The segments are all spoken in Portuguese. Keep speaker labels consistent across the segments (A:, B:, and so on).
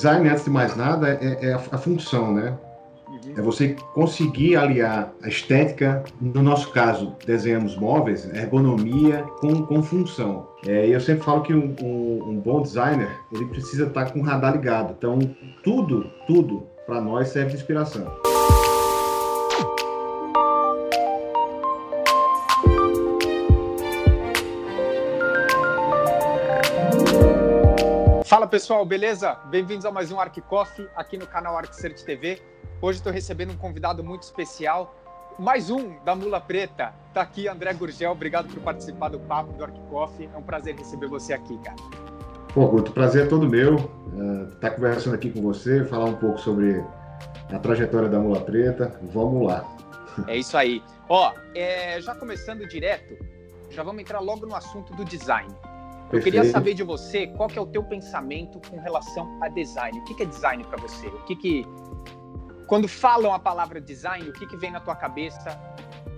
A: design, antes de mais nada, é, é a, a, função, né? Uhum. É você conseguir aliar a estética, no nosso caso, desenhamos móveis, ergonomia com, com função. É, eu sempre falo que um, um, um, bom designer, ele precisa estar com o radar ligado. Então, tudo, tudo, para nós serve de inspiração.
B: Pessoal, beleza? Bem-vindos a mais um Arc Coffee aqui no canal ArcCert TV. Hoje estou recebendo um convidado muito especial, mais um da Mula Preta. Tá aqui André Gurgel, obrigado por participar do papo do Arc Coffee. É um prazer receber você aqui, cara.
A: Pô, Guto, prazer é todo meu. Uh, tá conversando aqui com você, falar um pouco sobre a trajetória da Mula Preta. Vamos lá.
B: É isso aí. Ó, é, já começando direto, já vamos entrar logo no assunto do design. Eu queria saber de você qual que é o teu pensamento com relação a design. O que, que é design para você? O que que quando falam a palavra design, o que, que vem na tua cabeça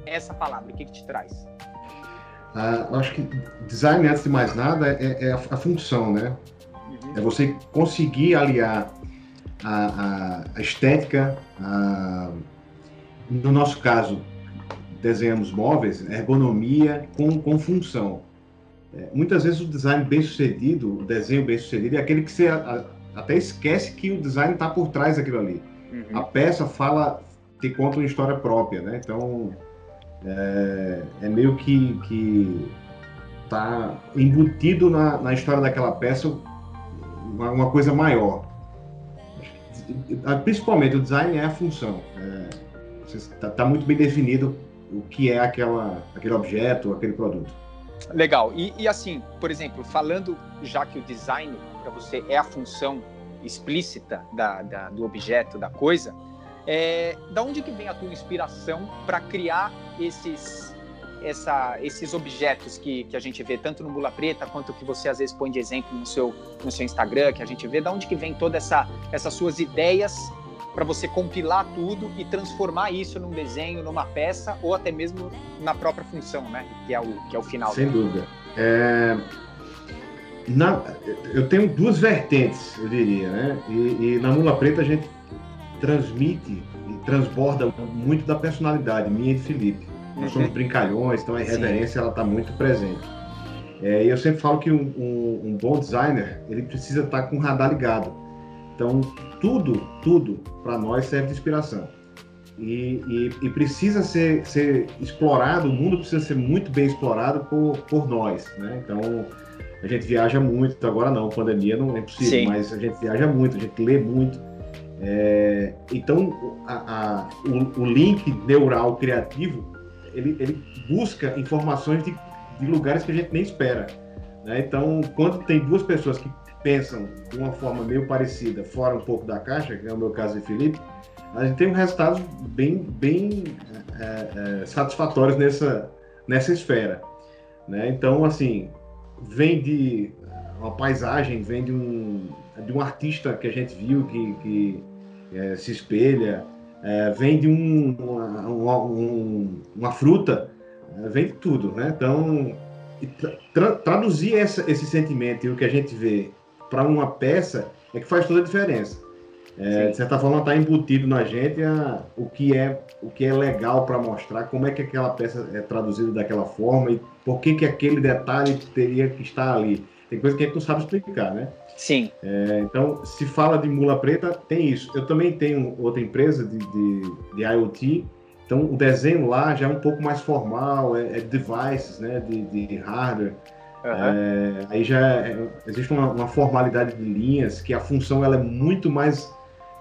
B: essa palavra? O que, que te traz?
A: Ah, eu acho que design, antes de mais nada, é, é a, a, função, né? Uhum. É você conseguir aliar a, a, a estética, no nosso caso, desenhamos móveis, ergonomia com, com função. É, muitas vezes o design bem sucedido, o desenho bem sucedido, é aquele que você a, até esquece que o design está por trás daquilo ali. Uhum. A peça fala, te conta uma história própria, né? Então é, é meio que, que tá embutido na, na história daquela peça uma, uma coisa maior. Principalmente o design é a função. Está é, tá muito bem definido o que é aquela, aquele objeto, aquele produto.
B: Legal. E, e, assim, por exemplo, falando já que o design para você é a função explícita da, da, do objeto, da coisa, é, da onde que vem a tua inspiração para criar esses, essa, esses objetos que, que a gente vê tanto no Mula Preta quanto que você às vezes põe de exemplo no seu, no seu Instagram, que a gente vê, da onde que vem toda essa essas suas ideias para você compilar tudo e transformar isso num desenho, numa peça ou até mesmo na própria função, né? Que é o, que é o final.
A: Sem dúvida. É... Na... Eu tenho duas vertentes, eu diria, né? E, e, na Mula Preta a gente transmite e transborda muito da personalidade minha e de Felipe. Nós somos uhum. brincalhões, então a irreverência ela está muito presente. É, e eu sempre falo que um, um, um bom designer ele precisa estar tá com o radar ligado então, tudo, tudo para nós serve de inspiração. E, e, e, precisa ser, ser explorado, o mundo precisa ser muito bem explorado por, por nós, né? Então, a gente viaja muito, agora não, pandemia não é possível, Sim. mas a gente viaja muito, a gente lê muito. É, então, a, a, o, o, link neural criativo, ele, ele busca informações de, de, lugares que a gente nem espera. Né? Então, quando tem duas pessoas que pensam de uma forma meio parecida, fora um pouco da caixa, que é o meu caso de Felipe, a gente tem um resultados bem, bem é, é, satisfatórios nessa, nessa esfera. Né? Então, assim, vem de uma paisagem, vem de um, de um artista que a gente viu que, que é, se espelha, é, vem de um, uma, um, uma fruta, é, vem de tudo. Né? Então, tra traduzir essa, esse sentimento e o que a gente vê para uma peça é que faz toda a diferença. É, de certa forma está embutido na gente a, o que é o que é legal para mostrar como é que aquela peça é traduzida daquela forma e por que que aquele detalhe teria que estar ali. Tem coisa que a gente não sabe explicar né?
B: Sim.
A: É, então se fala de mula preta tem isso. Eu também tenho outra empresa de, de, de IoT então o desenho lá já é um pouco mais formal é, é devices né de, de hardware Uhum. É, aí já é, existe uma, uma, formalidade de linhas que a função ela é muito mais,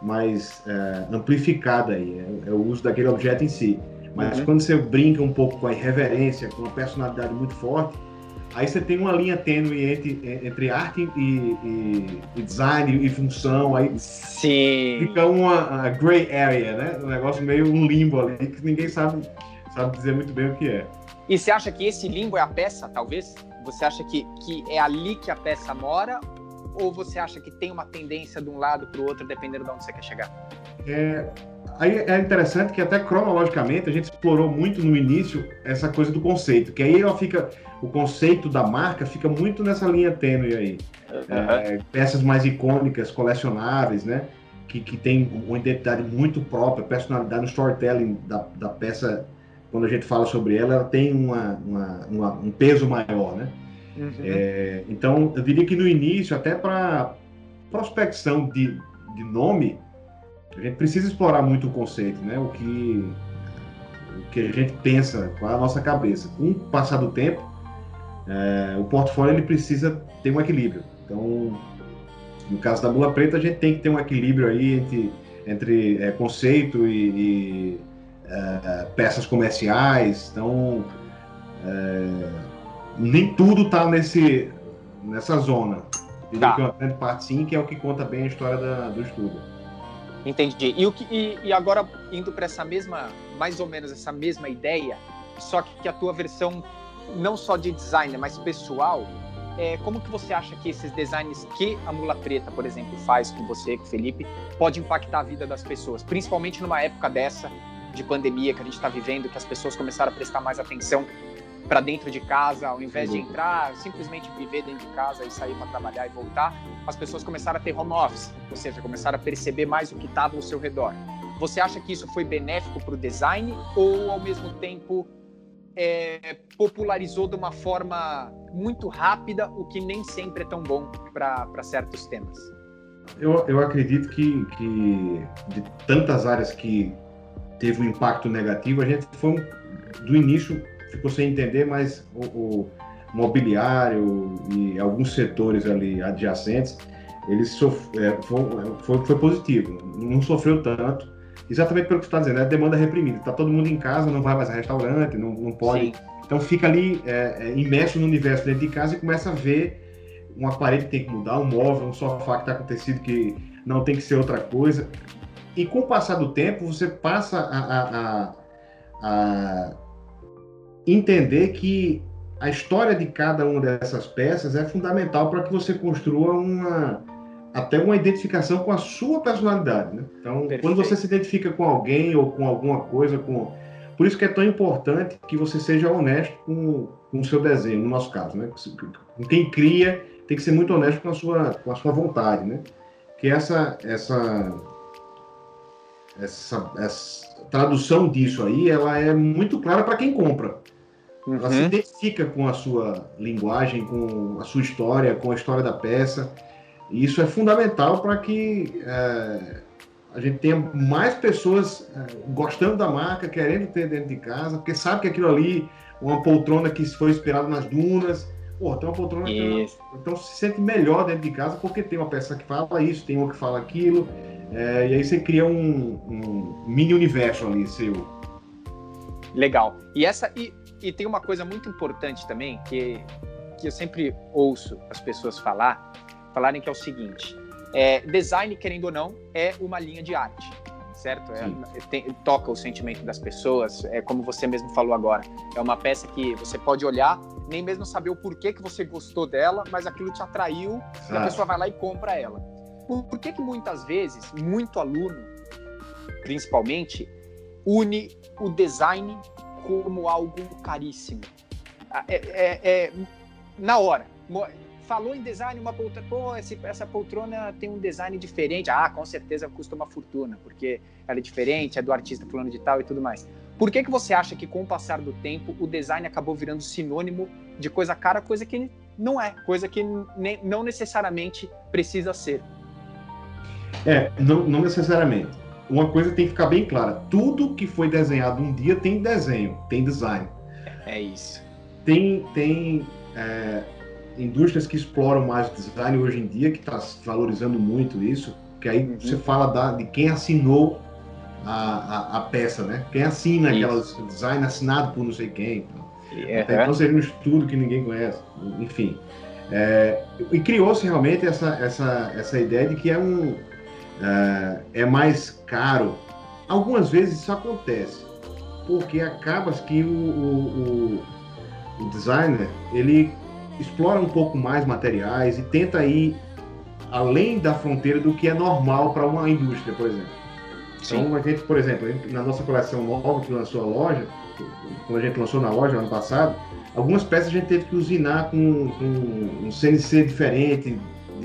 A: mais é, amplificada aí, é, é, o uso daquele objeto em si. Mas uhum. quando você brinca um pouco com a irreverência, com uma personalidade muito forte, aí você tem uma linha tênue entre, entre arte e, e, e, design e função, aí
B: Sim.
A: fica uma gray area, né? Um negócio meio um limbo ali que ninguém sabe, sabe dizer muito bem o que é.
B: E você acha que esse limbo é a peça, talvez? Você acha que, que é ali que a peça mora? Ou você acha que tem uma tendência de um lado para o outro, dependendo de onde você quer chegar?
A: É, aí é interessante que até cronologicamente a gente explorou muito no início essa coisa do conceito, que aí ela fica, o conceito da marca fica muito nessa linha tênue aí. Uhum. É, peças mais icônicas, colecionáveis, né? Que, que tem uma identidade muito própria, personalidade no storytelling da, da peça, quando a gente fala sobre ela, ela tem uma, uma, uma um peso maior, né? Uhum. É, então, eu diria que no início, até para prospecção de, de nome, a gente precisa explorar muito o conceito, né? O que, o que a gente pensa, qual é a nossa cabeça. Com o passar do tempo, é, o portfólio ele precisa ter um equilíbrio. Então, no caso da Mula Preta, a gente tem que ter um equilíbrio aí entre, entre é, conceito e, e é, peças comerciais. Então, é, nem tudo está nesse, nessa zona. Tá. Que uma grande parte sim, que é o que conta bem a história da, do estudo.
B: Entendi. E, o que, e, e agora, indo para essa mesma, mais ou menos essa mesma ideia, só que, que a tua versão não só de design, mas pessoal, é, como que você acha que esses designs que a Mula Preta, por exemplo, faz com você, com o Felipe, pode impactar a vida das pessoas? Principalmente numa época dessa, de pandemia que a gente está vivendo, que as pessoas começaram a prestar mais atenção para dentro de casa, ao invés de entrar, simplesmente viver dentro de casa e sair para trabalhar e voltar, as pessoas começaram a ter home office, ou seja, começaram a perceber mais o que estava ao seu redor. Você acha que isso foi benéfico para o design ou, ao mesmo tempo, é, popularizou de uma forma muito rápida, o que nem sempre é tão bom para certos temas?
A: Eu, eu acredito que, que de tantas áreas que teve um impacto negativo, a gente foi do início ficou sem entender, mas o, o mobiliário e alguns setores ali adjacentes, ele sof... É, foi, foi, foi, positivo, não sofreu tanto, exatamente pelo que você está dizendo, é demanda reprimida. Está todo mundo em casa, não vai mais a restaurante, não, não pode. Sim. Então fica ali é, é, imerso no universo dentro de casa e começa a ver uma parede que tem que mudar, um móvel, um sofá que está acontecido que não tem que ser outra coisa. E com o passar do tempo, você passa a, a, a, entender que a história de cada uma dessas peças é fundamental para que você construa uma até uma identificação com a sua personalidade, né? Então, Perfeito. quando você se identifica com alguém ou com alguma coisa, com por isso que é tão importante que você seja honesto com, com o seu desenho, no nosso caso, né? Com quem cria tem que ser muito honesto com a sua com a sua vontade, né? Que essa essa essa, essa tradução disso aí, ela é muito clara para quem compra. Uhum. Ela se identifica com a sua linguagem, com a sua história, com a história da peça. E isso é fundamental para que é, a gente tenha mais pessoas é, gostando da marca, querendo ter dentro de casa, porque sabe que aquilo ali, uma poltrona que foi inspirada nas dunas, pô, tem uma poltrona que então se sente melhor dentro de casa porque tem uma peça que fala isso, tem uma que fala aquilo, é, e aí você cria um, um mini universo ali seu.
B: Legal. E essa e e tem uma coisa muito importante também que, que eu sempre ouço as pessoas falar, falarem que é o seguinte: é, design, querendo ou não, é uma linha de arte, certo? É, tem, toca o sentimento das pessoas, é como você mesmo falou agora. É uma peça que você pode olhar, nem mesmo saber o porquê que você gostou dela, mas aquilo te atraiu e a pessoa vai lá e compra ela. Por, por que que muitas vezes, muito aluno, principalmente, une o design como algo caríssimo. Ah, é, é, é na hora. Falou em design, uma poltrona, pô, essa poltrona tem um design diferente. Ah, com certeza custa uma fortuna, porque ela é diferente, é do artista fulano de tal e tudo mais. Por que, que você acha que com o passar do tempo o design acabou virando sinônimo de coisa cara, coisa que não é, coisa que nem, não necessariamente precisa ser?
A: É, não, não necessariamente uma coisa tem que ficar bem clara: tudo que foi desenhado um dia tem desenho, tem design.
B: É isso.
A: Tem, tem é, indústrias que exploram mais design hoje em dia, que está valorizando muito isso, que aí uhum. você fala da, de quem assinou a, a, a, peça, né? Quem assina aquele design assinado por não sei quem. Então, então seria um estudo que ninguém conhece, enfim. É, e criou-se realmente essa, essa, essa ideia de que é um, é mais caro. Algumas vezes isso acontece, porque acaba que o, o, o, designer ele explora um pouco mais materiais e tenta ir além da fronteira do que é normal para uma indústria, por exemplo. Então, a gente, por exemplo, na nossa coleção nova que lançou a loja, quando a gente lançou na loja ano passado, algumas peças a gente teve que usinar com, com um CNC diferente,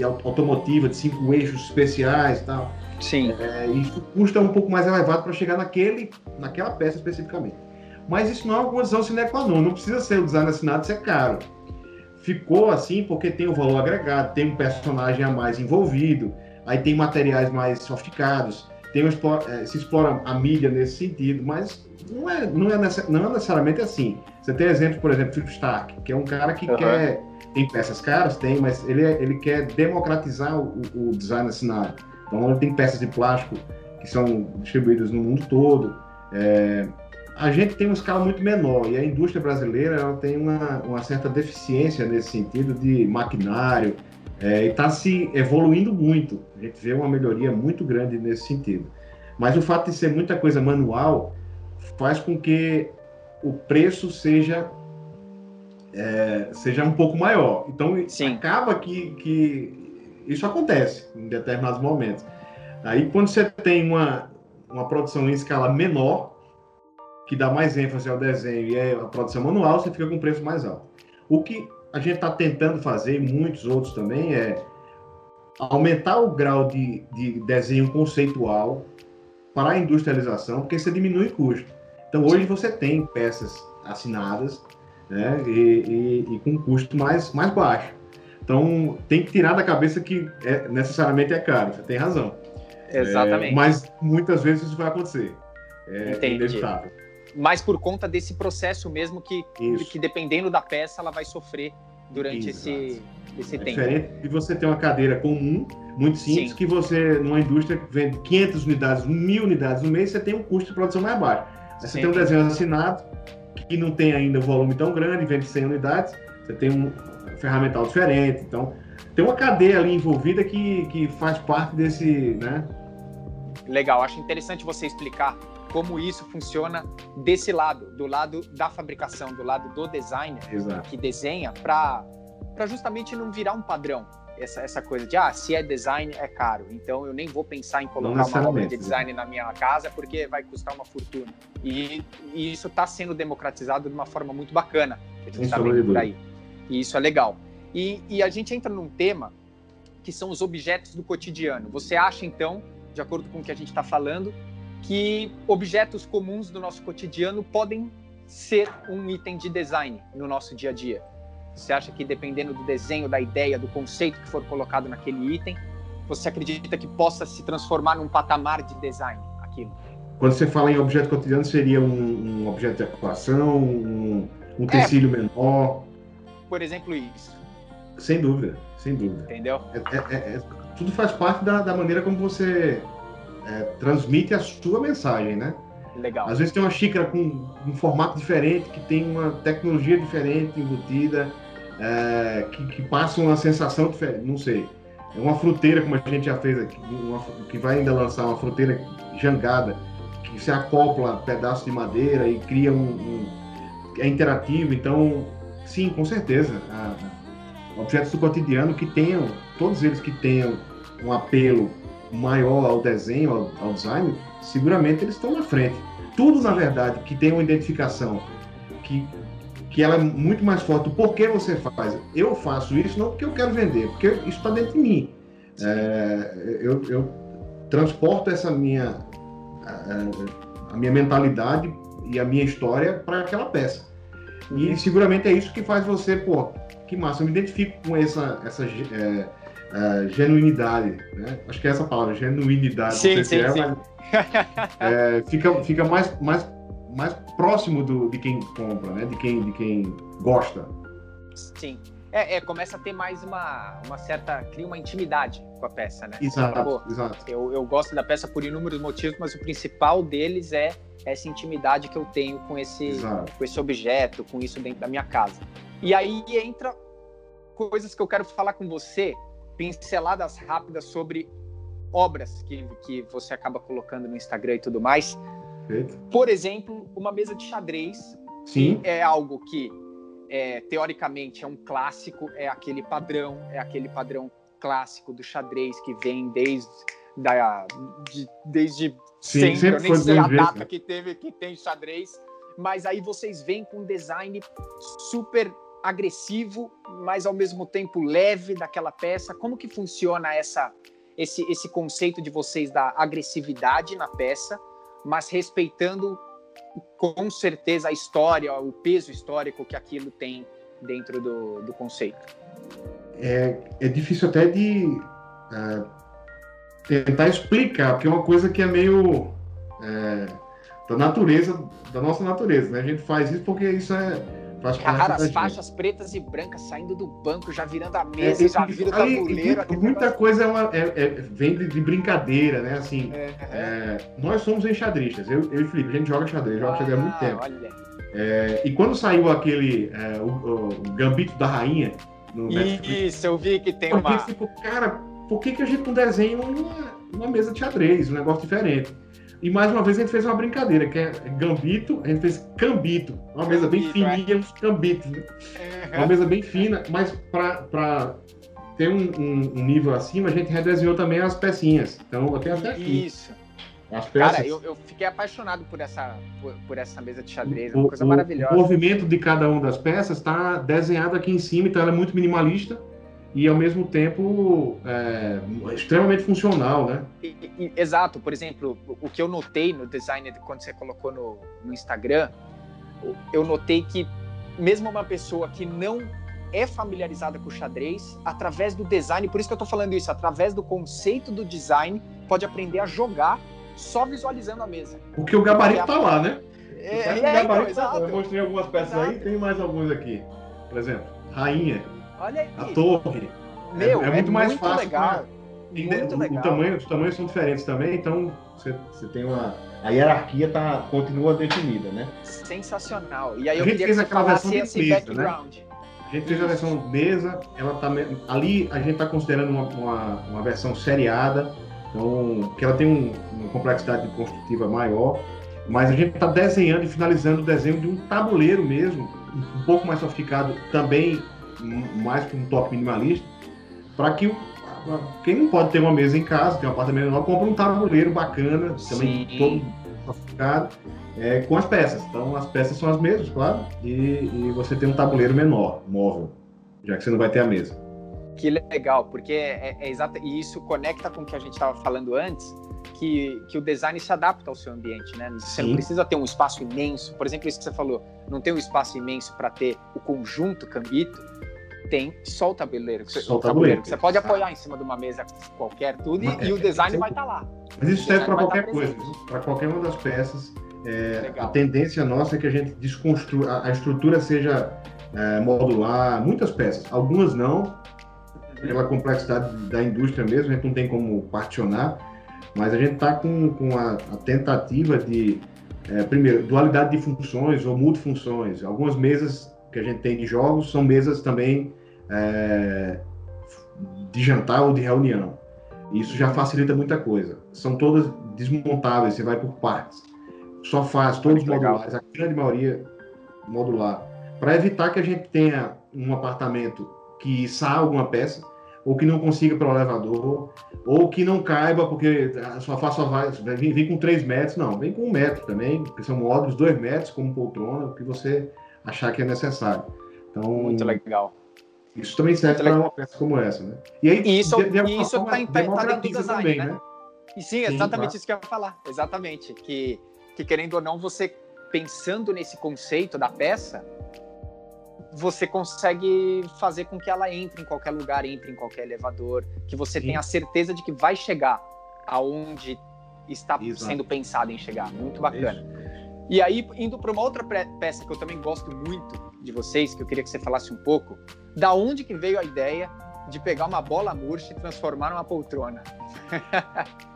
A: automotiva, de cinco eixos especiais e tal.
B: Sim.
A: É, isso custa um pouco mais elevado para chegar naquele, naquela peça especificamente. Mas isso não é uma condição sine qua non, não precisa ser o design assinado ser caro. Ficou assim porque tem o valor agregado, tem um personagem a mais envolvido, aí tem materiais mais sofisticados, tem um, é, se explora a mídia nesse sentido, mas não é, não é, não é necessariamente assim. Você tem exemplo, por exemplo, Philip Stark, que é um cara que uhum. quer. Tem peças caras? Tem, mas ele, é, ele quer democratizar o, o design assinado. Então, ele tem peças de plástico que são distribuídas no mundo todo. É, a gente tem uma escala muito menor e a indústria brasileira ela tem uma, uma certa deficiência nesse sentido de maquinário é, e está se evoluindo muito. A gente vê uma melhoria muito grande nesse sentido. Mas o fato de ser muita coisa manual faz com que o preço seja é, seja um pouco maior. Então Sim. acaba que, que isso acontece em determinados momentos. Aí quando você tem uma, uma produção em escala menor, que dá mais ênfase ao desenho e é a produção manual, você fica com um preço mais alto. O que a gente está tentando fazer, e muitos outros também, é aumentar o grau de, de desenho conceitual para a industrialização, porque você diminui custo. Então hoje você tem peças assinadas né, e, e, e, com custo mais, mais baixo. Então tem que tirar da cabeça que é, necessariamente é caro, você tem razão.
B: Exatamente.
A: É, mas muitas vezes isso vai acontecer. É Entendi. inevitável.
B: Mas por conta desse processo mesmo que, que dependendo da peça ela vai sofrer durante esse, esse é tempo.
A: Diferente de você ter uma cadeira comum, muito simples, Sim. que você, numa indústria que vende 500 unidades, mil unidades no mês, você tem um custo de produção mais baixo. Aí você tem um desenho assinado, que não tem ainda um volume tão grande, vende 100 unidades, você tem um ferramental diferente. Então, tem uma cadeia ali envolvida que, que faz parte desse, né?
B: Legal, acho interessante você explicar como isso funciona desse lado, do lado da fabricação, do lado do designer Exato. que desenha, para justamente não virar um padrão. Essa, essa coisa de, ah, se é design, é caro. Então eu nem vou pensar em colocar uma obra de design na minha casa porque vai custar uma fortuna. E, e isso está sendo democratizado de uma forma muito bacana. Que a gente está vendo por aí. E isso é legal. E, e a gente entra num tema que são os objetos do cotidiano. Você acha, então, de acordo com o que a gente está falando, que objetos comuns do nosso cotidiano podem ser um item de design no nosso dia a dia? Você acha que dependendo do desenho, da ideia, do conceito que for colocado naquele item, você acredita que possa se transformar num patamar de design aquilo?
A: Quando você fala em objeto cotidiano, seria um, um objeto de ocupação, um, um é. tecido é, menor?
B: Por exemplo, isso.
A: Sem dúvida, sem dúvida.
B: Entendeu?
A: É, é, é, é tudo faz parte da, da maneira como você transmite a sua mensagem, né?
B: Legal.
A: Às vezes tem uma xícara com um formato diferente, que tem uma tecnologia diferente embutida, é, que, que, passa uma sensação diferente, não sei. É uma fruteira, como a gente já fez aqui, uma, que vai ainda lançar uma fruteira jangada, que se acopla pedaço de madeira e cria um, um é interativo, então, sim, com certeza. A, objetos do cotidiano que tenham, todos eles que tenham um apelo maior ao desenho, ao, ao design, seguramente eles estão na frente. Tudo, na verdade, que tem uma identificação, que que ela é muito mais forte. Por que você faz? Eu faço isso não porque eu quero vender, porque isso está dentro de mim. É, eu, eu, transporto essa minha a, a, minha mentalidade e a minha história para aquela peça. E uhum. seguramente é isso que faz você, pô, que massa, eu me identifico com essa, essa é, é, genuinidade, né? Acho que é essa palavra, genuinidade.
B: Sim, sim, é, sim. Mas,
A: é, fica, fica mais, mais mais próximo do, de quem compra, né? De quem, de quem gosta.
B: Sim. É, é, começa a ter mais uma, uma certa. cria uma intimidade com a peça, né?
A: Exato, Pô, exato.
B: Eu, eu gosto da peça por inúmeros motivos, mas o principal deles é essa intimidade que eu tenho com esse, com esse objeto, com isso dentro da minha casa. E aí entra coisas que eu quero falar com você, pinceladas rápidas sobre obras que, que você acaba colocando no Instagram e tudo mais. Perfeito. Por exemplo, uma mesa de xadrez
A: Sim.
B: é algo que é, teoricamente é um clássico, é aquele padrão, é aquele padrão clássico do xadrez que vem desde da, de, desde Sim, sempre, sempre eu nem sei a data que teve que tem xadrez, mas aí vocês vêm com um design super agressivo, mas ao mesmo tempo leve daquela peça. Como que funciona essa esse esse conceito de vocês da agressividade na peça, mas respeitando com certeza a história, o peso histórico que aquilo tem dentro do, do conceito?
A: É, é difícil até de uh, tentar explicar, porque é uma coisa que é meio é, da natureza, da nossa natureza, né? A gente faz isso porque isso é
B: faz Cara, as faixas pretas e brancas saindo do banco, já virando a é, mesa, é, já vira o tabuleiro.
A: muita negócio... coisa é uma, é, é, vem de, de, brincadeira, né? Assim, nós somos enxadristas. Eu, eu e Felipe, a gente joga xadrez, joga ah, xadrez há muito tempo. e quando saiu aquele o, o, Gambito da Rainha
B: no Isso, eu vi que tem uma.
A: Tipo, cara, por que, que a gente não desenha uma, uma mesa de xadrez, um negócio diferente? E mais uma vez a gente fez uma brincadeira, que é gambito, a gente fez cambito, uma mesa bem fininha, é. uns cambitos, né? Uhum. Uma mesa bem fina, mas para ter um, um, nível acima, a gente redesenhou também as pecinhas. Então eu tenho até aqui.
B: Isso. As peças. Cara, eu, eu fiquei apaixonado por essa, por, por essa mesa de xadrez, é uma coisa maravilhosa.
A: O movimento de cada uma das peças está desenhado aqui em cima, então ela é muito minimalista e ao mesmo tempo é, extremamente funcional, né?
B: Exato. Por exemplo, o que eu notei no design quando você colocou no, no Instagram, eu notei que mesmo uma pessoa que não é familiarizada com o xadrez, através do design, por isso que eu estou falando isso, através do conceito do design, pode aprender a jogar só visualizando a mesa.
A: Porque o gabarito está lá, né? É, é, o gabarito então, tá, eu mostrei algumas peças exato. aí, tem mais alguns aqui. Por exemplo, rainha.
B: Olha aí.
A: A torre.
B: Meu, é, é muito mais muito fácil. Legal.
A: Muito o, legal. O tamanho, os tamanhos são diferentes também, então você, você tem uma. A hierarquia tá, continua definida, né?
B: Sensacional. E aí eu a gente queria fez que aquela versão de esse mesa, background. Né?
A: A gente fez a versão mesa, ela tá, ali a gente está considerando uma, uma, uma, versão seriada, então, que ela tem um, uma complexidade construtiva maior, mas a gente está desenhando e finalizando o desenho de um tabuleiro mesmo, um pouco mais sofisticado, também mais que um toque minimalista, para que quem não pode ter uma mesa em casa, tem um apartamento menor, compra um tabuleiro bacana, também Sim. todo sofisticado, é, com as peças. Então as peças são as mesmas, claro, e, e, você tem um tabuleiro menor, móvel, já que você não vai ter a mesa.
B: Que legal, porque é, é, é exato, e isso conecta com o que a gente estava falando antes, que, que o design se adapta ao seu ambiente, né? Você Sim. não precisa ter um espaço imenso, por exemplo, isso que você falou, não tem um espaço imenso para ter o conjunto Cambito, tem só o tabuleiro. Só o tabuleiro. Você pode apoiar em cima de uma mesa qualquer, tudo, e, e o design vai estar tá lá.
A: Mas isso serve para qualquer coisa, para qualquer uma das peças. É, a tendência nossa é que a gente desconstrua, a, a estrutura seja é, modular, muitas peças, algumas não, uhum. pela complexidade da indústria mesmo, a gente não tem como particionar, mas a gente está com, com a, a tentativa de, é, primeiro, dualidade de funções ou multifunções. Algumas mesas que a gente tem de jogos são mesas também é, de jantar ou de reunião. Isso já facilita muita coisa. São todas desmontáveis, você vai por partes. Sofás, todos modulares, a grande maioria modular. Para evitar que a gente tenha um apartamento que saia alguma peça, ou que não consiga pelo elevador, ou que não caiba porque a sofá só vai, vai vir, vir com 3 metros. Não, vem com um metro também, porque são módulos 2 metros, como poltrona, que você achar que é necessário. Então,
B: Muito legal.
A: Isso também serve para uma peça como essa, né?
B: E aí, e isso, de, de isso está tá, dentro do design, também, né? né? E sim, exatamente sim, isso que eu ia falar. Exatamente. Que, que querendo ou não, você pensando nesse conceito da peça, você consegue fazer com que ela entre em qualquer lugar, entre em qualquer elevador, que você sim. tenha a certeza de que vai chegar aonde está Exato. sendo pensado em chegar. Muito bacana. Isso. E aí, indo para uma outra peça que eu também gosto muito de vocês, que eu queria que você falasse um pouco, da onde que veio a ideia de pegar uma bola murcha e transformar numa poltrona?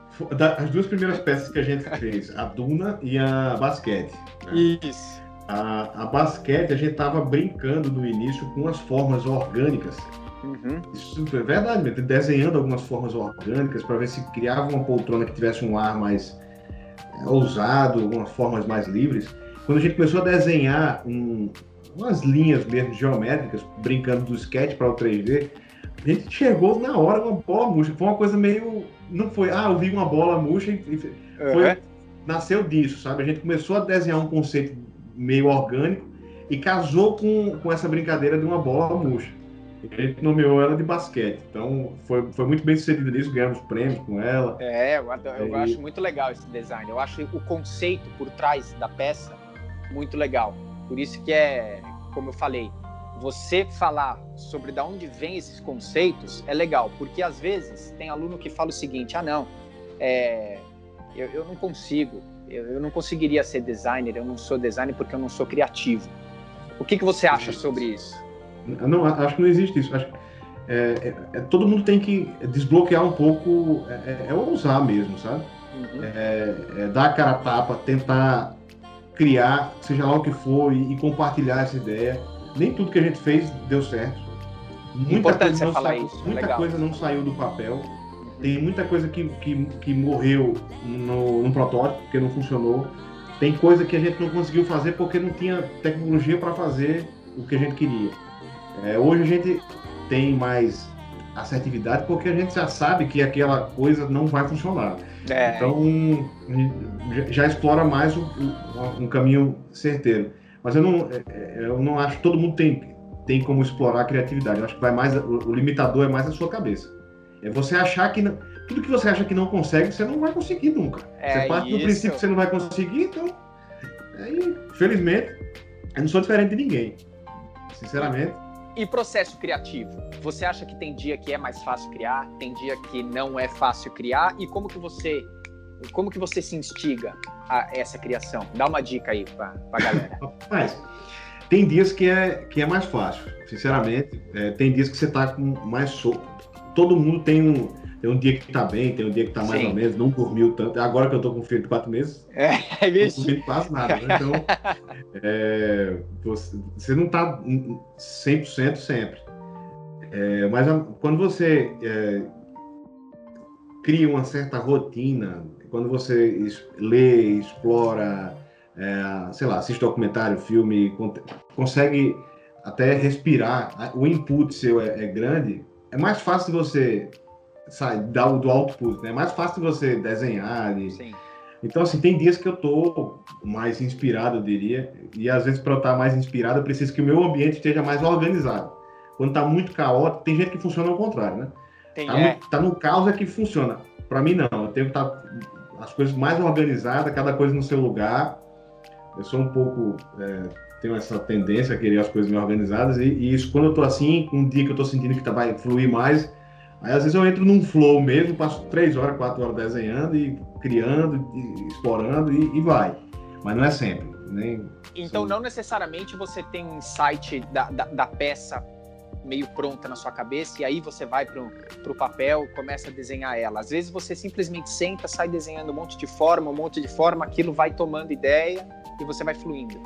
A: As duas primeiras peças que a gente fez, a Duna e a Basquete.
B: Né? Isso.
A: A, a basquete, a gente estava brincando no início com as formas orgânicas. Uhum. Isso é verdade, desenhando algumas formas orgânicas para ver se criava uma poltrona que tivesse um ar mais ousado, algumas formas mais livres. Quando a gente começou a desenhar um, umas linhas mesmo geométricas, brincando do sketch para o 3D, a gente chegou na hora uma bola murcha. Foi uma coisa meio. Não foi, ah, eu vi uma bola murcha e. Foi, uhum. nasceu disso, sabe? A gente começou a desenhar um conceito meio orgânico e casou com, com essa brincadeira de uma bola murcha. A gente nomeou ela de basquete. Então, foi, foi muito bem sucedido nisso, ganhamos prêmios com ela.
B: É, eu, eu e... acho muito legal esse design. Eu acho o conceito por trás da peça muito legal. Por isso que é, como eu falei, você falar sobre de onde vem esses conceitos é legal, porque às vezes tem aluno que fala o seguinte: ah, não, é, eu, eu, não consigo, eu, eu, não conseguiria ser designer, eu não sou designer porque eu não sou criativo. O que, que você acha sobre isso?
A: Não, acho que não existe isso. Acho, é, é, é, todo mundo tem que desbloquear um pouco, é, é, é ousar mesmo, sabe? Uhum. É, dar a cara a tapa, tentar criar, seja lá o que for, e, e compartilhar essa ideia nem tudo que a gente fez deu certo.
B: Muita Importante coisa, não, falar isso,
A: muita legal. coisa não saiu do papel. Tem muita coisa que, que, que morreu no, no protótipo, porque não funcionou. Tem coisa que a gente não conseguiu fazer porque não tinha tecnologia para fazer o que a gente queria. É, hoje a gente tem mais assertividade porque a gente já sabe que aquela coisa não vai funcionar. É. Então já explora mais um, caminho certeiro. Mas eu não, é, é, eu não acho que todo mundo tem, tem como explorar a criatividade. Eu acho que vai mais, o, limitador é mais a sua cabeça. É você achar que não, tudo que você acha que não consegue, você não vai conseguir nunca. É você parte isso. do princípio que você não vai conseguir, então, aí, felizmente, eu não sou diferente de ninguém, sinceramente.
B: E processo criativo? Você acha que tem dia que é mais fácil criar, tem dia que não é fácil criar? E como que você como que você se instiga a essa criação? Dá uma dica aí para a galera.
A: Mas, tem dias que é, que é mais fácil, sinceramente. É, tem dias que você está com mais soco. Todo mundo tem um, tem um dia que está bem, tem um dia que está mais Sim. ou menos, não dormiu tanto. Agora que eu estou com um filho de quatro meses,
B: é, é não
A: dormi quase nada. Né? Então, é, você, você, não está 100% sempre. É, mas quando você é, cria uma certa rotina, quando você lê, explora, é, sei lá, assiste documentário, filme, consegue até respirar, o input seu é, é grande, é mais fácil você sair do, do output, né? É mais fácil você desenhar. E... Sim. Então, assim, tem dias que eu tô mais inspirado, eu diria, e às vezes para eu estar mais inspirado, eu preciso que o meu ambiente esteja mais organizado. Quando tá muito caótico, tem gente que funciona ao contrário, né? Tem, tá, é. no, tá no caos é que funciona. Para mim, não. Eu tenho que estar tá as coisas mais organizadas, cada coisa no seu lugar. Eu sou um pouco. É, tenho essa tendência a querer as coisas meio organizadas, e, e isso, quando eu tô assim, um dia que eu tô sentindo que tá, vai fluir mais, aí às vezes eu entro num flow mesmo, passo três horas, quatro horas desenhando e criando, e, explorando e, e vai. Mas não é sempre. Nem,
B: então, não necessariamente você tem um insight da, da, da peça meio pronta na sua cabeça e aí você vai para o papel, começa a desenhar ela. Às vezes você simplesmente senta, sai desenhando um monte de forma, um monte de forma, aquilo vai tomando ideia e você vai fluindo.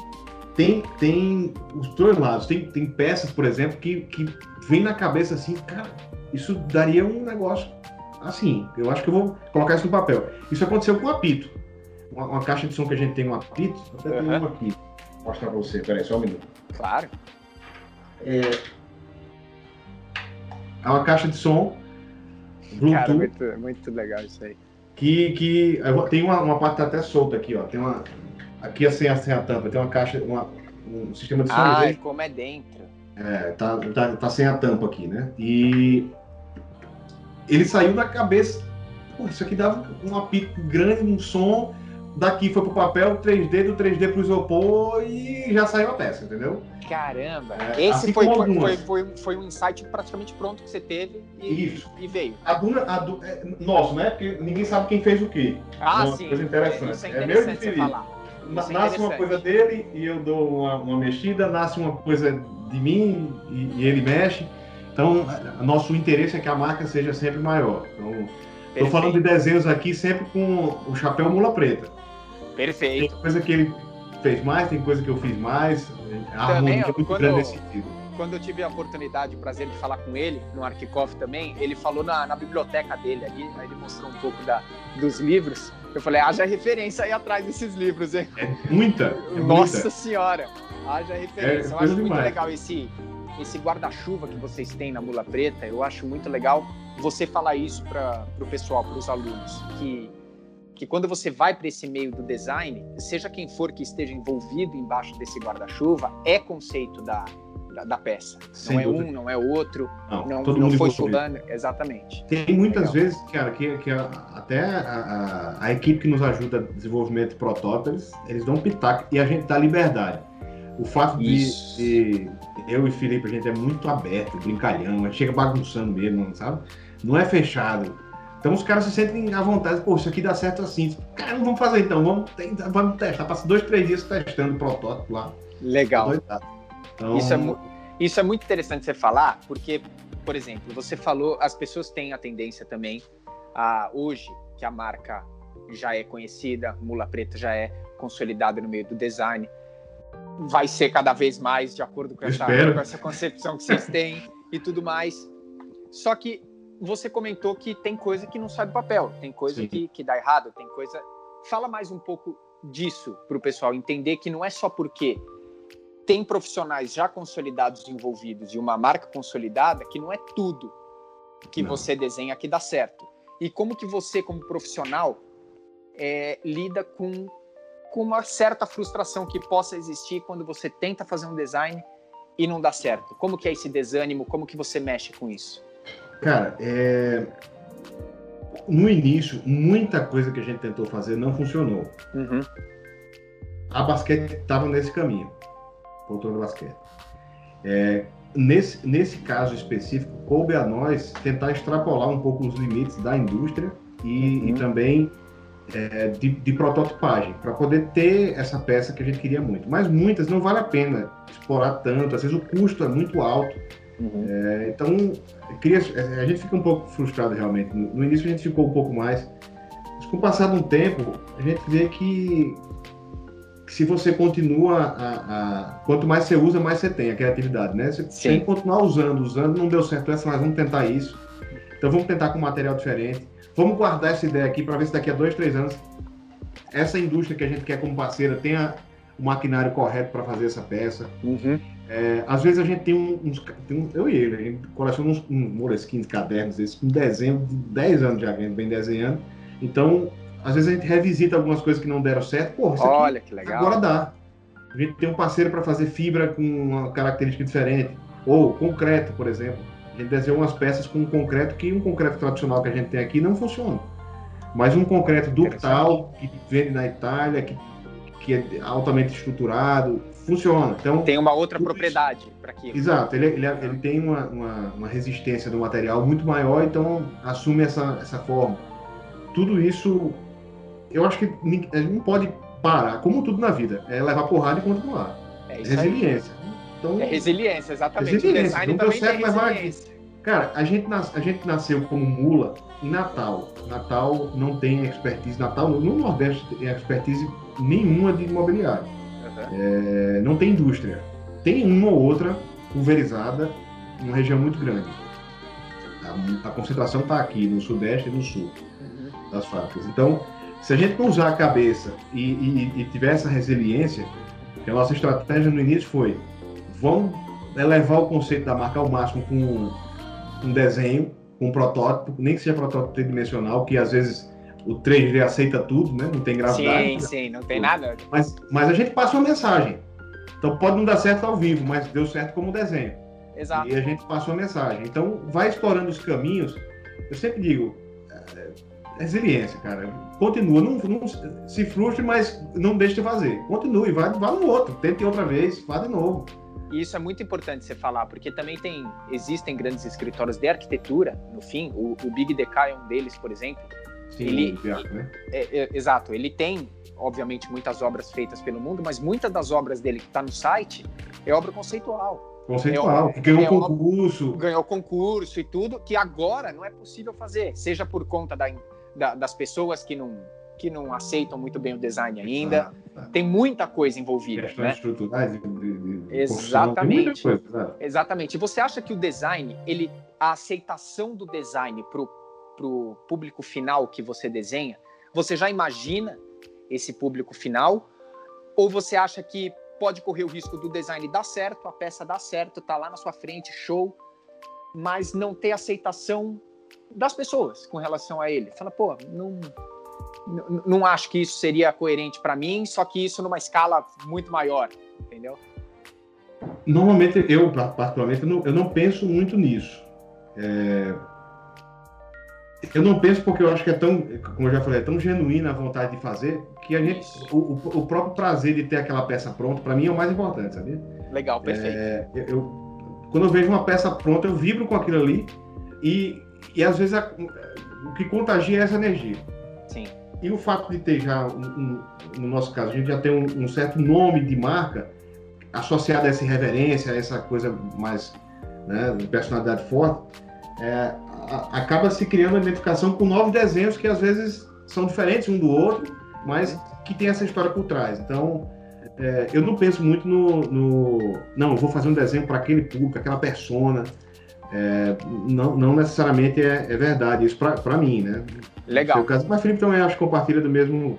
A: Tem, tem os dois lados. Tem, tem peças, por exemplo, que, que vem na cabeça assim, cara, isso daria um negócio assim. Eu acho que eu vou colocar isso no papel. Isso aconteceu com o apito. Uma, uma caixa de som que a gente tem um apito, até uhum. tem um aqui. Vou mostrar para você, peraí, só um minuto.
B: Claro.
A: É, é uma caixa de som
B: Bluetooth. Cara, muito, muito legal isso aí.
A: Que, que tem uma, uma parte tá até solta aqui, ó. Tem uma aqui assim, assim a tampa, tem uma caixa, uma, um sistema de som.
B: Ah, como é dentro.
A: É, tá, tá, tá sem a tampa aqui, né? E ele saiu da cabeça. Pô, isso aqui dava um apito grande, um som. Daqui foi pro papel 3D, do 3D pro isopor e já saiu a peça, entendeu?
B: Caramba! É, Esse assim foi, foi, foi, foi, um insight praticamente pronto que você teve e, Isso. e veio.
A: A Duna, a du, é, nosso, né? Porque ninguém sabe quem fez o quê.
B: Ah, uma sim.
A: Coisa interessante. Isso é interessante é meu falar. Isso nasce é uma coisa dele e eu dou uma, uma, mexida, nasce uma coisa de mim e, e ele mexe. Então, nosso interesse é que a marca seja sempre maior. Então, estou falando de desenhos aqui sempre com o chapéu mula preta.
B: Perfeito.
A: Tem coisa que ele fez mais, tem coisa que eu fiz mais. A também, é muito quando, grande nesse sentido.
B: Quando eu tive a oportunidade, o prazer de falar com ele, no Arquicoff também, ele falou na, na biblioteca dele ali, aí ele mostrou um pouco da, dos livros. Eu falei, haja referência aí atrás desses livros, hein?
A: É muita. É
B: Nossa
A: muita.
B: senhora, haja referência. É, eu acho muito legal esse, esse guarda-chuva que vocês têm na Mula Preta. Eu acho muito legal você falar isso para o pessoal, para os alunos, que que quando você vai para esse meio do design, seja quem for que esteja envolvido embaixo desse guarda-chuva, é conceito da, da, da peça. Sem não é dúvida. um, não é outro, não, não, não foi fulano, exatamente.
A: Tem muitas Legal. vezes, cara, que, que até a, a, a, equipe que nos ajuda no desenvolvimento de protótipos, eles dão um pitaco e a gente dá liberdade. O fato de, de, eu e Felipe, a gente é muito aberto, brincalhão, chega bagunçando mesmo, sabe? Não é fechado. Então os caras se sentem à vontade, pô, isso aqui dá certo assim. Cara, vamos fazer então, vamos, vamos testar. Passa dois, três dias testando o protótipo lá.
B: Legal. Então... Isso, é, isso é muito interessante você falar, porque, por exemplo, você falou, as pessoas têm a tendência também a, hoje, que a marca já é conhecida, Mula Preta já é consolidada no meio do design, vai ser cada vez mais de acordo com essa, com essa concepção que vocês têm e tudo mais. Só que você comentou que tem coisa que não sai do papel, tem coisa que, que dá errado, tem coisa. Fala mais um pouco disso para o pessoal entender que não é só porque tem profissionais já consolidados envolvidos e uma marca consolidada que não é tudo que não. você desenha que dá certo. E como que você, como profissional, é, lida com, com uma certa frustração que possa existir quando você tenta fazer um design e não dá certo? Como que é esse desânimo? Como que você mexe com isso?
A: Cara, é... no início, muita coisa que a gente tentou fazer não funcionou. Uhum. A basquete estava nesse caminho poltrona basquete. É, nesse, nesse caso específico, coube a nós tentar extrapolar um pouco os limites da indústria e, uhum. e também é, de, de, prototipagem, para poder ter essa peça que a gente queria muito. Mas muitas não vale a pena explorar tanto, às vezes o custo é muito alto. Uhum. É, então, queria, é, a gente fica um pouco frustrado realmente. No, no, início a gente ficou um pouco mais. Mas com o passar de um tempo, a gente vê que se você continua a, a, quanto mais você usa, mais você tem a criatividade, né? Você Sim. tem que continuar usando, usando, não deu certo essa, mas vamos tentar isso. Então vamos tentar com material diferente. Vamos guardar essa ideia aqui para ver se daqui a dois, três anos essa indústria que a gente quer como parceira tenha o maquinário correto para fazer essa peça. Uhum. É, às vezes a gente tem uns, tem um, eu e ele, a gente coleciona uns um Moleskine cadernos, esse com desenho de 10 anos já vem desenhando. Então às vezes a gente revisita algumas coisas que não deram certo. Porra, isso
B: Olha, que legal.
A: agora dá. A gente tem um parceiro para fazer fibra com uma característica diferente. Ou concreto, por exemplo. A gente desenhou umas peças com um concreto que um concreto tradicional que a gente tem aqui não funciona. Mas um concreto ductal, que vende na Itália, que, que é altamente estruturado, funciona. Então,
B: tem uma outra propriedade para aquilo.
A: Exato, ele, ele, ele tem uma, uma, uma, resistência do material muito maior, então assume essa, essa forma. Tudo isso eu acho que a gente não pode parar, como tudo na vida, é levar porrada e continuar. É resiliência.
B: Então, é resiliência, exatamente. Resiliência.
A: não deu certo levar aqui. Cara, a gente, nas, a gente nasceu como mula em Natal. Natal não tem expertise. Natal, no Nordeste, tem expertise nenhuma de imobiliário. Uhum. É, não tem indústria. Tem uma ou outra pulverizada em uma região muito grande. A, a concentração está aqui, no Sudeste e no Sul uhum. das fábricas. Então, se a gente não usar a cabeça e, e, e tiver essa resiliência, que a nossa estratégia no início foi, vamos elevar o conceito da marca ao máximo com um desenho, com um protótipo, nem que seja protótipo tridimensional, que às vezes o 3D aceita tudo, né? Não tem gravidade.
B: Sim, sim, não tem nada.
A: Mas, mas a gente passa uma mensagem. Então pode não dar certo ao vivo, mas deu certo como desenho.
B: Exato.
A: E a gente passa uma mensagem. Então vai explorando os caminhos. Eu sempre digo, resiliência, cara. Continua, não, não, se frustre, mas não deixe de fazer. Continue, vai, vá no outro, tente outra vez, vá de novo.
B: E isso é muito importante você falar, porque também tem, existem grandes escritórios de arquitetura, no fim, o, o Big DK é um deles, por exemplo.
A: Sim, ele, né?
B: é, é, exato, ele tem, obviamente, muitas obras feitas pelo mundo, mas muitas das obras dele que está no site é obra conceitual.
A: Conceitual, é, ganhou é concurso.
B: Ganhou concurso e tudo, que agora não é possível fazer, seja por conta da, da, das pessoas que não, que não aceitam muito bem o design ainda. Ah, ah. Tem muita coisa envolvida. Questões né?
A: estruturais, de, de,
B: de Exatamente. Coisa, Exatamente. E você acha que o design, ele, a aceitação do design para o público final que você desenha, você já imagina esse público final? Ou você acha que pode correr o risco do design dar certo, a peça dar certo, tá lá na sua frente, show, mas não ter aceitação das pessoas com relação a ele. Fala, pô, não, não acho que isso seria coerente para mim, só que isso numa escala muito maior, entendeu?
A: Normalmente, eu, particularmente, eu não, eu não penso muito nisso. É... Eu não penso porque eu acho que é tão, como eu já falei, é tão genuína a vontade de fazer que a gente, o, o próprio prazer de ter aquela peça pronta, para mim é o mais importante, sabia?
B: Legal, perfeito.
A: É, eu, quando eu vejo uma peça pronta, eu vibro com aquilo ali e, e às vezes a, o que contagia é essa energia.
B: Sim.
A: E o fato de ter já, um, um, no nosso caso, a gente já tem um, um, certo nome de marca associado a essa irreverência, a essa coisa mais, né, de personalidade forte, é, a, acaba se criando uma identificação com novos desenhos que às vezes são diferentes um do outro, mas que tem essa história por trás. Então, é, eu não penso muito no, no não, vou fazer um desenho para aquele público, aquela persona. É, não, não necessariamente é, é verdade isso para mim, né?
B: Legal.
A: Caso, mas Felipe também acho que compartilha do mesmo,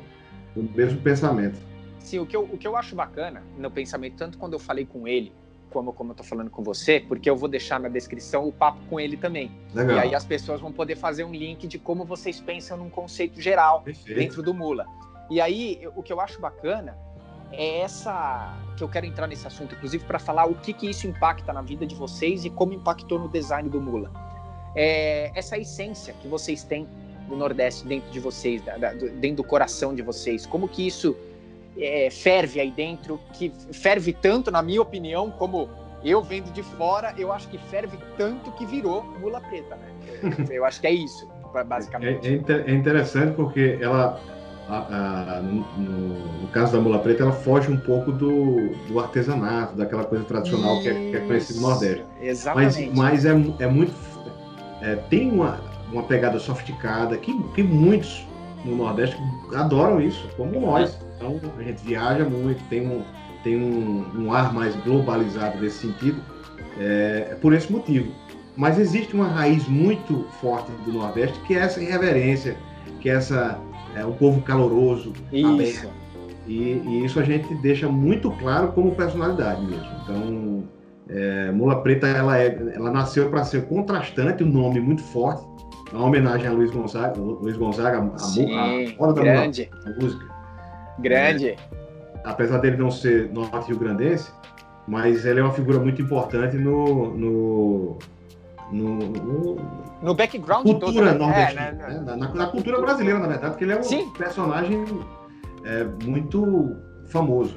A: do mesmo pensamento.
B: Sim, o que, eu, o que eu acho bacana no pensamento, tanto quando eu falei com ele, como, como eu tô falando com você, porque eu vou deixar na descrição o papo com ele também. Legal. E aí as pessoas vão poder fazer um link de como vocês pensam num conceito geral Perfeito. dentro do Mula. E aí, o que eu acho bacana é essa que eu quero entrar nesse assunto, inclusive para falar o que, que isso impacta na vida de vocês e como impactou no design do Mula. É essa essência que vocês têm do Nordeste dentro de vocês, da, da, dentro do coração de vocês? Como que isso é, ferve aí dentro? Que ferve tanto, na minha opinião, como eu vendo de fora, eu acho que ferve tanto que virou mula preta, né? Eu acho que é isso, basicamente.
A: É, é, é interessante porque ela, a, a, no, no, caso da mula preta, ela foge um pouco do, do artesanato, daquela coisa tradicional que é, que é conhecido no Nordeste.
B: Exatamente.
A: Mas, mas é, é muito. É, tem uma, uma pegada sofisticada que, que muitos no Nordeste adoram isso, como nós. Então a gente viaja muito, tem um, tem um, um ar mais globalizado nesse sentido, é, é, por esse motivo. Mas existe uma raiz muito forte do Nordeste que é essa irreverência, que é essa é, um povo caloroso,
B: isso. aberto.
A: E, e, isso a gente deixa muito claro como personalidade mesmo. Então, é, Mula Preta ela, é, ela nasceu para ser contrastante, um nome muito forte, uma homenagem a Luiz Gonzaga, Luiz Gonzaga a,
B: Sim, a, hora da grande.
A: música.
B: Grande.
A: É, apesar dele não ser norte rio-grandense, mas ele é uma figura muito importante no, no no, no,
B: no background
A: cultura todo, né? é, né? né? Na, na, cultura brasileira, na verdade, porque ele é um Sim. personagem é, muito famoso.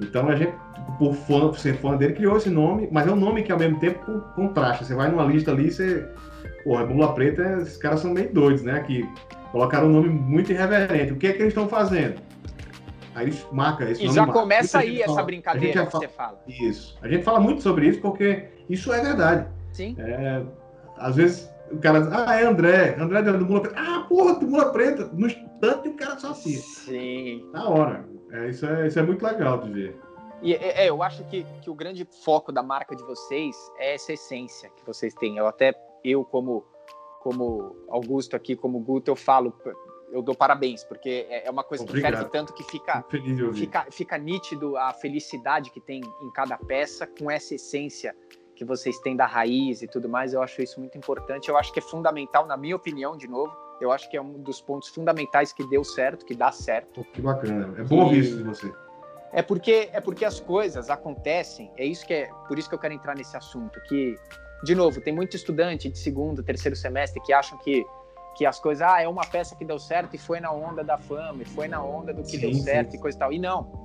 A: Então a gente, por, fã, por ser fã dele, criou esse nome, mas é um nome que ao mesmo tempo contrasta. Você vai numa lista ali, você Porra, Bula Preta, esses caras são meio doidos, né? Que colocaram um nome muito irreverente. O que é que eles estão fazendo? Aí eles marcam esse
B: E já começa aí essa brincadeira que você fala.
A: Isso. A gente fala muito sobre isso porque isso é verdade.
B: Sim.
A: É, às vezes o cara diz, ah, é André, André do Mula Preta. Ah, porra, do Mula Preta. No instante o cara só assiste.
B: Sim.
A: Na hora. É, isso, é, isso é muito legal de ver.
B: E é, é, eu acho que, que o grande foco da marca de vocês é essa essência que vocês têm. Eu até eu como como Augusto aqui, como Guto, eu falo, eu dou parabéns, porque é, é uma coisa Obrigado. que ferve tanto que fica, fica, fica nítido a felicidade que tem em cada peça com essa essência que vocês têm da raiz e tudo mais. Eu acho isso muito importante. Eu acho que é fundamental, na minha opinião, de novo. Eu acho que é um dos pontos fundamentais que deu certo, que dá certo.
A: Que bacana. É bom ouvir isso de você.
B: É porque é porque as coisas acontecem. É isso que é por isso que eu quero entrar nesse assunto que de novo, tem muito estudante de segundo, terceiro semestre que acham que, que as coisas, ah, é uma peça que deu certo e foi na onda da fama, e foi na onda do que sim, deu certo sim. e coisa e tal. E não.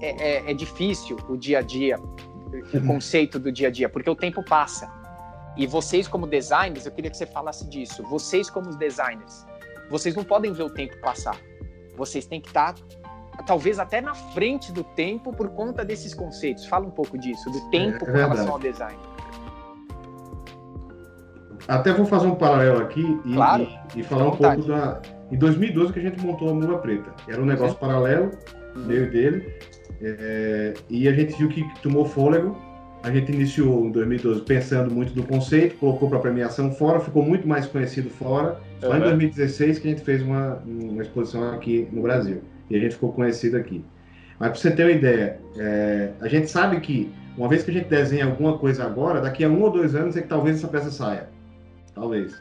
B: É, é, é difícil o dia a dia, o uhum. conceito do dia a dia, porque o tempo passa. E vocês, como designers, eu queria que você falasse disso. Vocês, como designers, vocês não podem ver o tempo passar. Vocês têm que estar, talvez até na frente do tempo por conta desses conceitos. Fala um pouco disso, do tempo é, com relação ao design.
A: Até vou fazer um paralelo aqui e, claro, e, e falar um pouco da. Em 2012 que a gente montou a Mula Preta. Era um negócio paralelo, uhum. meio dele. É, e a gente viu que tomou fôlego. A gente iniciou em 2012 pensando muito no conceito, colocou para premiação fora, ficou muito mais conhecido fora. Só uhum. em 2016 que a gente fez uma, uma exposição aqui no Brasil. E a gente ficou conhecido aqui. Mas para você ter uma ideia, é, a gente sabe que uma vez que a gente desenha alguma coisa agora, daqui a um ou dois anos é que talvez essa peça saia. Talvez.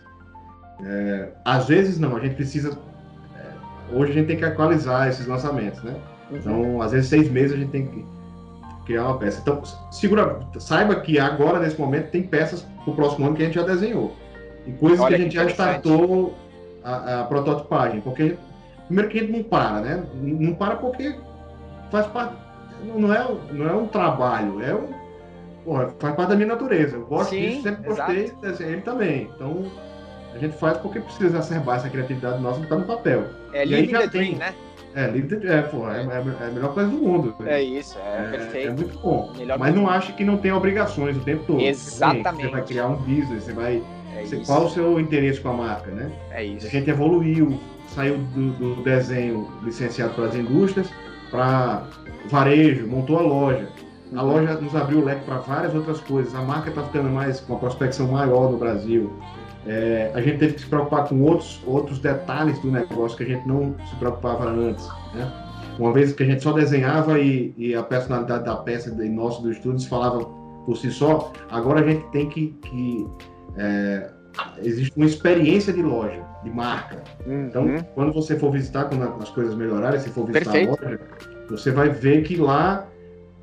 A: É, às vezes não, a gente precisa. É, hoje a gente tem que atualizar esses lançamentos, né? Uhum. Então, às vezes, seis meses a gente tem que criar uma peça. Então, segura, saiba que agora, nesse momento, tem peças para o próximo ano que a gente já desenhou. E coisas Olha que a gente já startou a, a, prototipagem. Porque, primeiro que a gente não para, né? Não para porque faz parte. Não é, não é um trabalho, é um. Porra, faz parte da minha natureza. Eu gosto Sim, disso, sempre gostei, desenhei ele também. Então, a gente faz porque precisa acerbar essa criatividade nossa que está no papel.
B: É livre the dream, né?
A: É, livre é, pô, é, é, a melhor coisa do mundo.
B: É isso, é, é perfeito.
A: É muito bom. Melhor Mas não ache que não tem obrigações o tempo todo.
B: Exatamente.
A: Você vai criar um business, você vai. É você, qual o seu interesse com a marca, né?
B: É isso.
A: A gente evoluiu, saiu do, do desenho licenciado pelas indústrias para varejo, montou a loja. A loja nos abriu o leque para várias outras coisas. A marca está ficando mais com uma prospecção maior no Brasil. É, a gente teve que se preocupar com outros, outros detalhes do negócio que a gente não se preocupava antes. Né? Uma vez que a gente só desenhava e, e a personalidade da peça e nosso do estúdio falava por si só, agora a gente tem que. que é, existe uma experiência de loja, de marca. Uhum. Então, quando você for visitar, quando as coisas melhorarem, se for visitar Perfeito. a loja, você vai ver que lá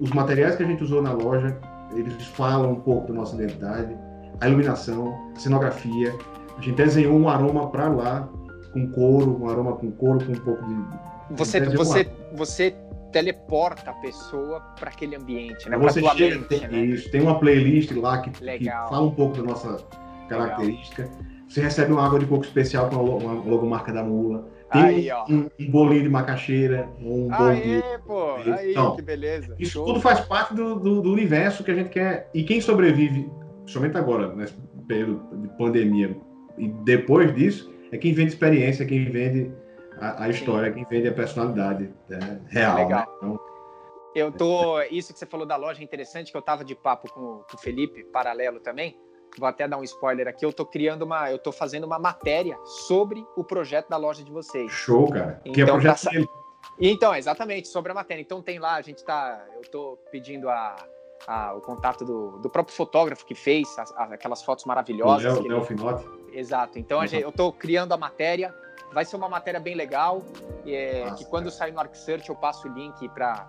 A: os materiais que a gente usou na loja, eles falam um pouco da nossa identidade a iluminação, a cenografia. A gente desenhou um aroma para lá, com couro, um aroma com couro, com um pouco de.
B: Você, você, você teleporta a pessoa para aquele ambiente, né?
A: Você chega, mente, tem, né? isso, tem uma playlist lá que, que, fala um pouco da nossa característica. Legal. Você recebe uma água de coco especial com a logomarca da mula. Tem aí, um, um, bolinho de macaxeira, um
B: aí, de... pô, aí, então, que beleza.
A: Isso Show. tudo faz parte do, do, do universo que a gente quer. E quem sobrevive principalmente agora, nesse período de pandemia, e depois disso, é quem vende experiência, quem vende a, a história, quem vende a personalidade né, real. Né? Legal. Né? Então,
B: eu tô. Isso que você falou da loja é interessante, que eu tava de papo com, com o Felipe, paralelo também. Vou até dar um spoiler aqui. Eu tô criando uma. Eu tô fazendo uma matéria sobre o projeto da loja de vocês.
A: Show, cara. Então, que é então, projeto.
B: Então, exatamente, sobre a matéria. Então tem lá, a gente tá. Eu tô pedindo a a, o contato do, do próprio fotógrafo que fez aquelas fotos maravilhosas.
A: O Léo Finotti.
B: Exato. Então, uhum. gente, eu estou criando a matéria. Vai ser uma matéria bem legal. É, Nossa, que quando cara. sair no ArcSearch eu passo o link para.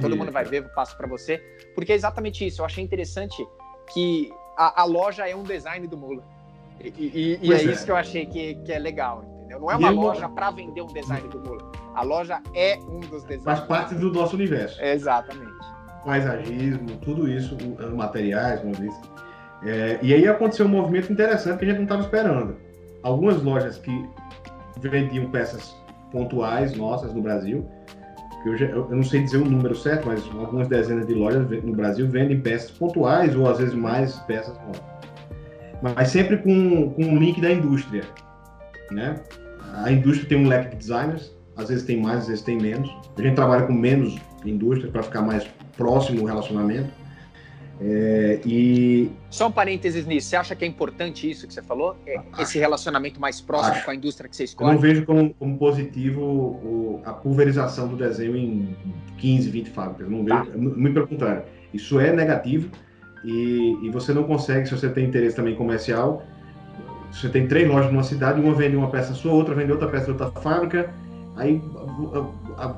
B: Todo mundo vai ver, eu passo para você. Porque é exatamente isso. Eu achei interessante que a, a loja é um design do Mula. E, e, e é, é, isso que eu achei que, que é legal, entendeu? Não é uma loja para vender um design do Mula. A loja é um dos designs.
A: Faz parte do nosso universo.
B: Exatamente
A: paisagismo, tudo isso, materiais, como eu disse. É, e aí aconteceu um movimento interessante que a gente não estava esperando. Algumas lojas que vendiam peças pontuais nossas no Brasil, eu, eu não sei dizer o número certo, mas algumas dezenas de lojas no Brasil vendem peças pontuais ou às vezes mais peças. Mas sempre com, com um link da indústria. Né? A indústria tem um leque de designers, às vezes tem mais, às vezes tem menos. A gente trabalha com menos indústria para ficar mais próximo o relacionamento. É, e
B: só um parênteses nisso, você acha que é importante isso que você falou? É, esse relacionamento mais próximo acho. com a indústria que você escolhe?
A: Eu não vejo como, como positivo o, a pulverização do desenho em 15, 20 fábricas. Não vejo, tá. muito pelo contrário. Isso é negativo e, e você não consegue, se você tem interesse também comercial, você tem três lojas numa cidade, uma vende uma peça sua, outra vende outra peça de outra fábrica, aí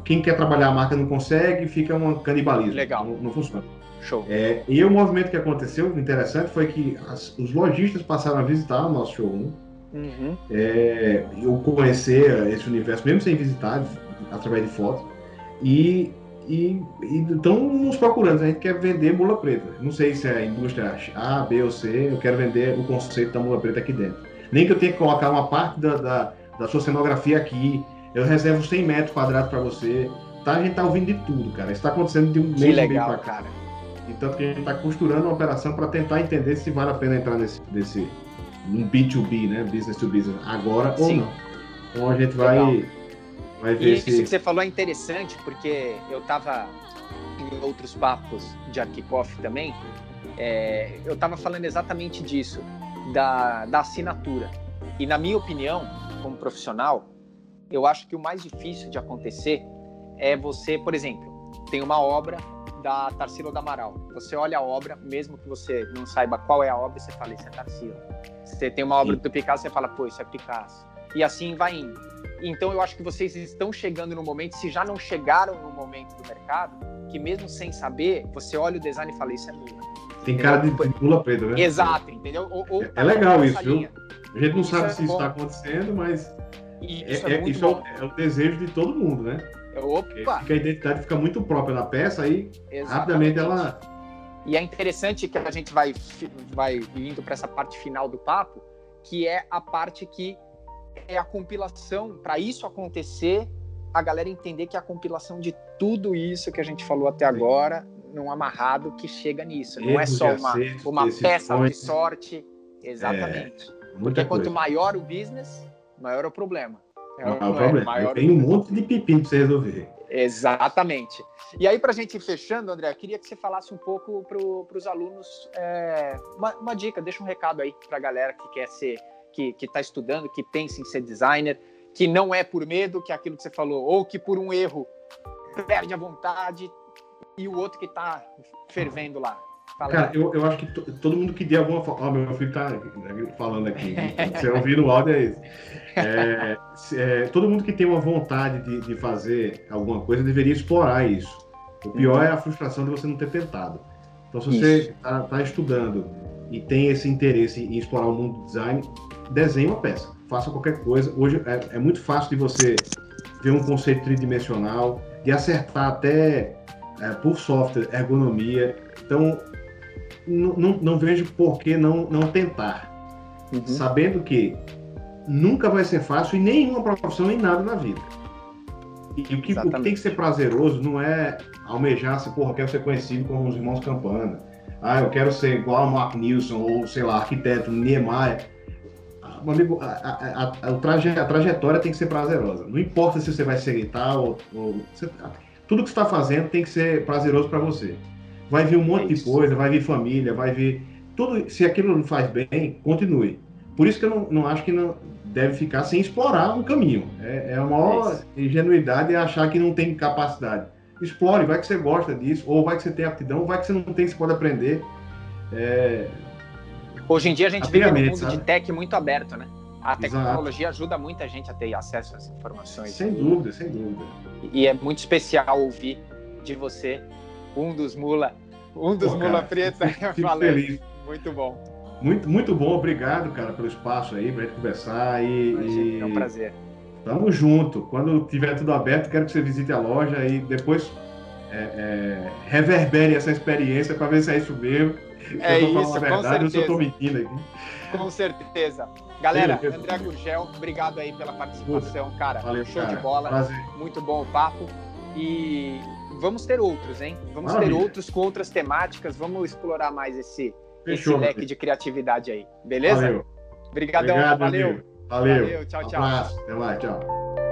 A: quem quer trabalhar a marca não consegue, fica um canibalismo.
B: Legal.
A: Não, não funciona.
B: Show.
A: É, e o movimento que aconteceu, interessante, foi que as, os lojistas passaram a visitar o nosso showroom. Uhum. É, eu conhecer esse universo, mesmo sem visitar, através de fotos. E e estão nos procurando. A gente quer vender mula preta. Não sei se é a indústria A, B ou C. Eu quero vender o conceito da mula preta aqui dentro. Nem que eu tenha que colocar uma parte da, da, da sua cenografia aqui, eu reservo 100 metros quadrados para você. Tá? A gente tá ouvindo de tudo, cara. Isso está acontecendo de um mês
B: legal, para cá. cara.
A: Então que a gente está costurando uma operação para tentar entender se vale a pena entrar nesse, nesse um B2B, né? Business to business, agora Sim. ou não. Então a gente vai, vai ver
B: e
A: se...
B: Isso que você falou é interessante, porque eu estava em outros papos de Arquicoff também, é, eu estava falando exatamente disso, da, da assinatura. E na minha opinião, como profissional, eu acho que o mais difícil de acontecer é você, por exemplo, tem uma obra da Tarsila do Amaral. Você olha a obra, mesmo que você não saiba qual é a obra, você fala, isso é Tarsila. Você tem uma obra Sim. do Picasso, você fala, pô, isso é Picasso. E assim vai indo. Então eu acho que vocês estão chegando no momento, se já não chegaram no momento do mercado, que mesmo sem saber, você olha o design e fala, isso é mula.
A: Tem cara de, de mula preta, né?
B: Exato, entendeu? Ou, ou
A: é, é legal isso, viu? A gente não isso sabe é se isso está acontecendo, mas isso, é, é, isso é, o desejo de todo mundo, né?
B: Opa!
A: Porque a identidade fica muito própria na peça, aí Exatamente. rapidamente ela.
B: E é interessante que a gente vai, vai indo para essa parte final do papo, que é a parte que é a compilação. Para isso acontecer, a galera entender que é a compilação de tudo isso que a gente falou até agora, num amarrado que chega nisso. Não é só uma, uma peça de sorte. Exatamente. É, Porque quanto coisa. maior o business, maior o problema.
A: É, é o problema. Maior Tem um monte de pepino para você resolver.
B: Exatamente. E aí, para a gente ir fechando, André, eu queria que você falasse um pouco para os alunos é, uma, uma, dica, deixa um recado aí para a galera que quer ser, que está estudando, que pensa em ser designer, que não é por medo, que é aquilo que você falou, ou que por um erro perde a vontade, e o outro que está fervendo lá.
A: Fala Cara, eu, eu acho que todo mundo que de alguma forma. Ó, meu filho tá falando aqui. Você ouvir o áudio é isso. É, é, todo mundo que tem uma vontade de, de fazer alguma coisa deveria explorar isso. O pior é a frustração de você não ter tentado. Então, se você está tá estudando e tem esse interesse em explorar o mundo do design, desenhe uma peça. Faça qualquer coisa. Hoje é, é muito fácil de você ver um conceito tridimensional, de acertar até é, por software, ergonomia. Então, não, não vejo por que não, não tentar. Uhum. Sabendo que nunca vai ser fácil em nenhuma profissão, em nada na vida. E o que, o que, tem que ser prazeroso não é almejar se, porra, eu quero ser conhecido como os irmãos Campana. Ah, eu quero ser igual a Mark Nilsson ou, sei lá, arquiteto Niemeyer. Meu amigo, a, a, a, a, traje, a trajetória tem que ser prazerosa. Não importa se você vai ser tal ou. ou você, tudo que você está fazendo tem que ser prazeroso para você. Vai vir um monte é de coisa, vai vir família, vai vir. Tudo, se aquilo não faz bem, continue. Por isso que eu não, não acho que não deve ficar sem explorar um caminho. É, é a maior é ingenuidade é achar que não tem capacidade. Explore, vai que você gosta disso, ou vai que você tem aptidão, ou vai que você não tem, você pode aprender. É...
B: Hoje em dia a gente vive um mundo sabe? de tech muito aberto, né? A tecnologia Exato. ajuda muita gente a ter acesso às informações.
A: Sem dúvida, sem dúvida.
B: E é muito especial ouvir de você um dos mula, um dos Pô, mula preta falando. Feliz. Muito bom.
A: Muito, muito bom, obrigado, cara, pelo espaço aí pra gente conversar e,
B: e... é um prazer.
A: Tamo junto. Quando tiver tudo aberto, quero que você visite a loja e depois é, é, reverbere essa experiência para ver se é isso mesmo.
B: É eu tô isso, verdade, com certeza. Eu tô mentindo aqui. Com certeza. Galera, Sim, André Gurgel, obrigado aí pela participação, cara. Valeu, show cara. de bola. Prazer. Muito bom o papo. E vamos ter outros, hein? Vamos Maravilha. ter outros com outras temáticas. Vamos explorar mais esse, Fechou, esse leque de criatividade aí. Beleza? Valeu. Obrigadão,
A: Obrigado, valeu. Valeu.
B: valeu. Tchau, tchau. Um
A: abraço. Até mais, tchau.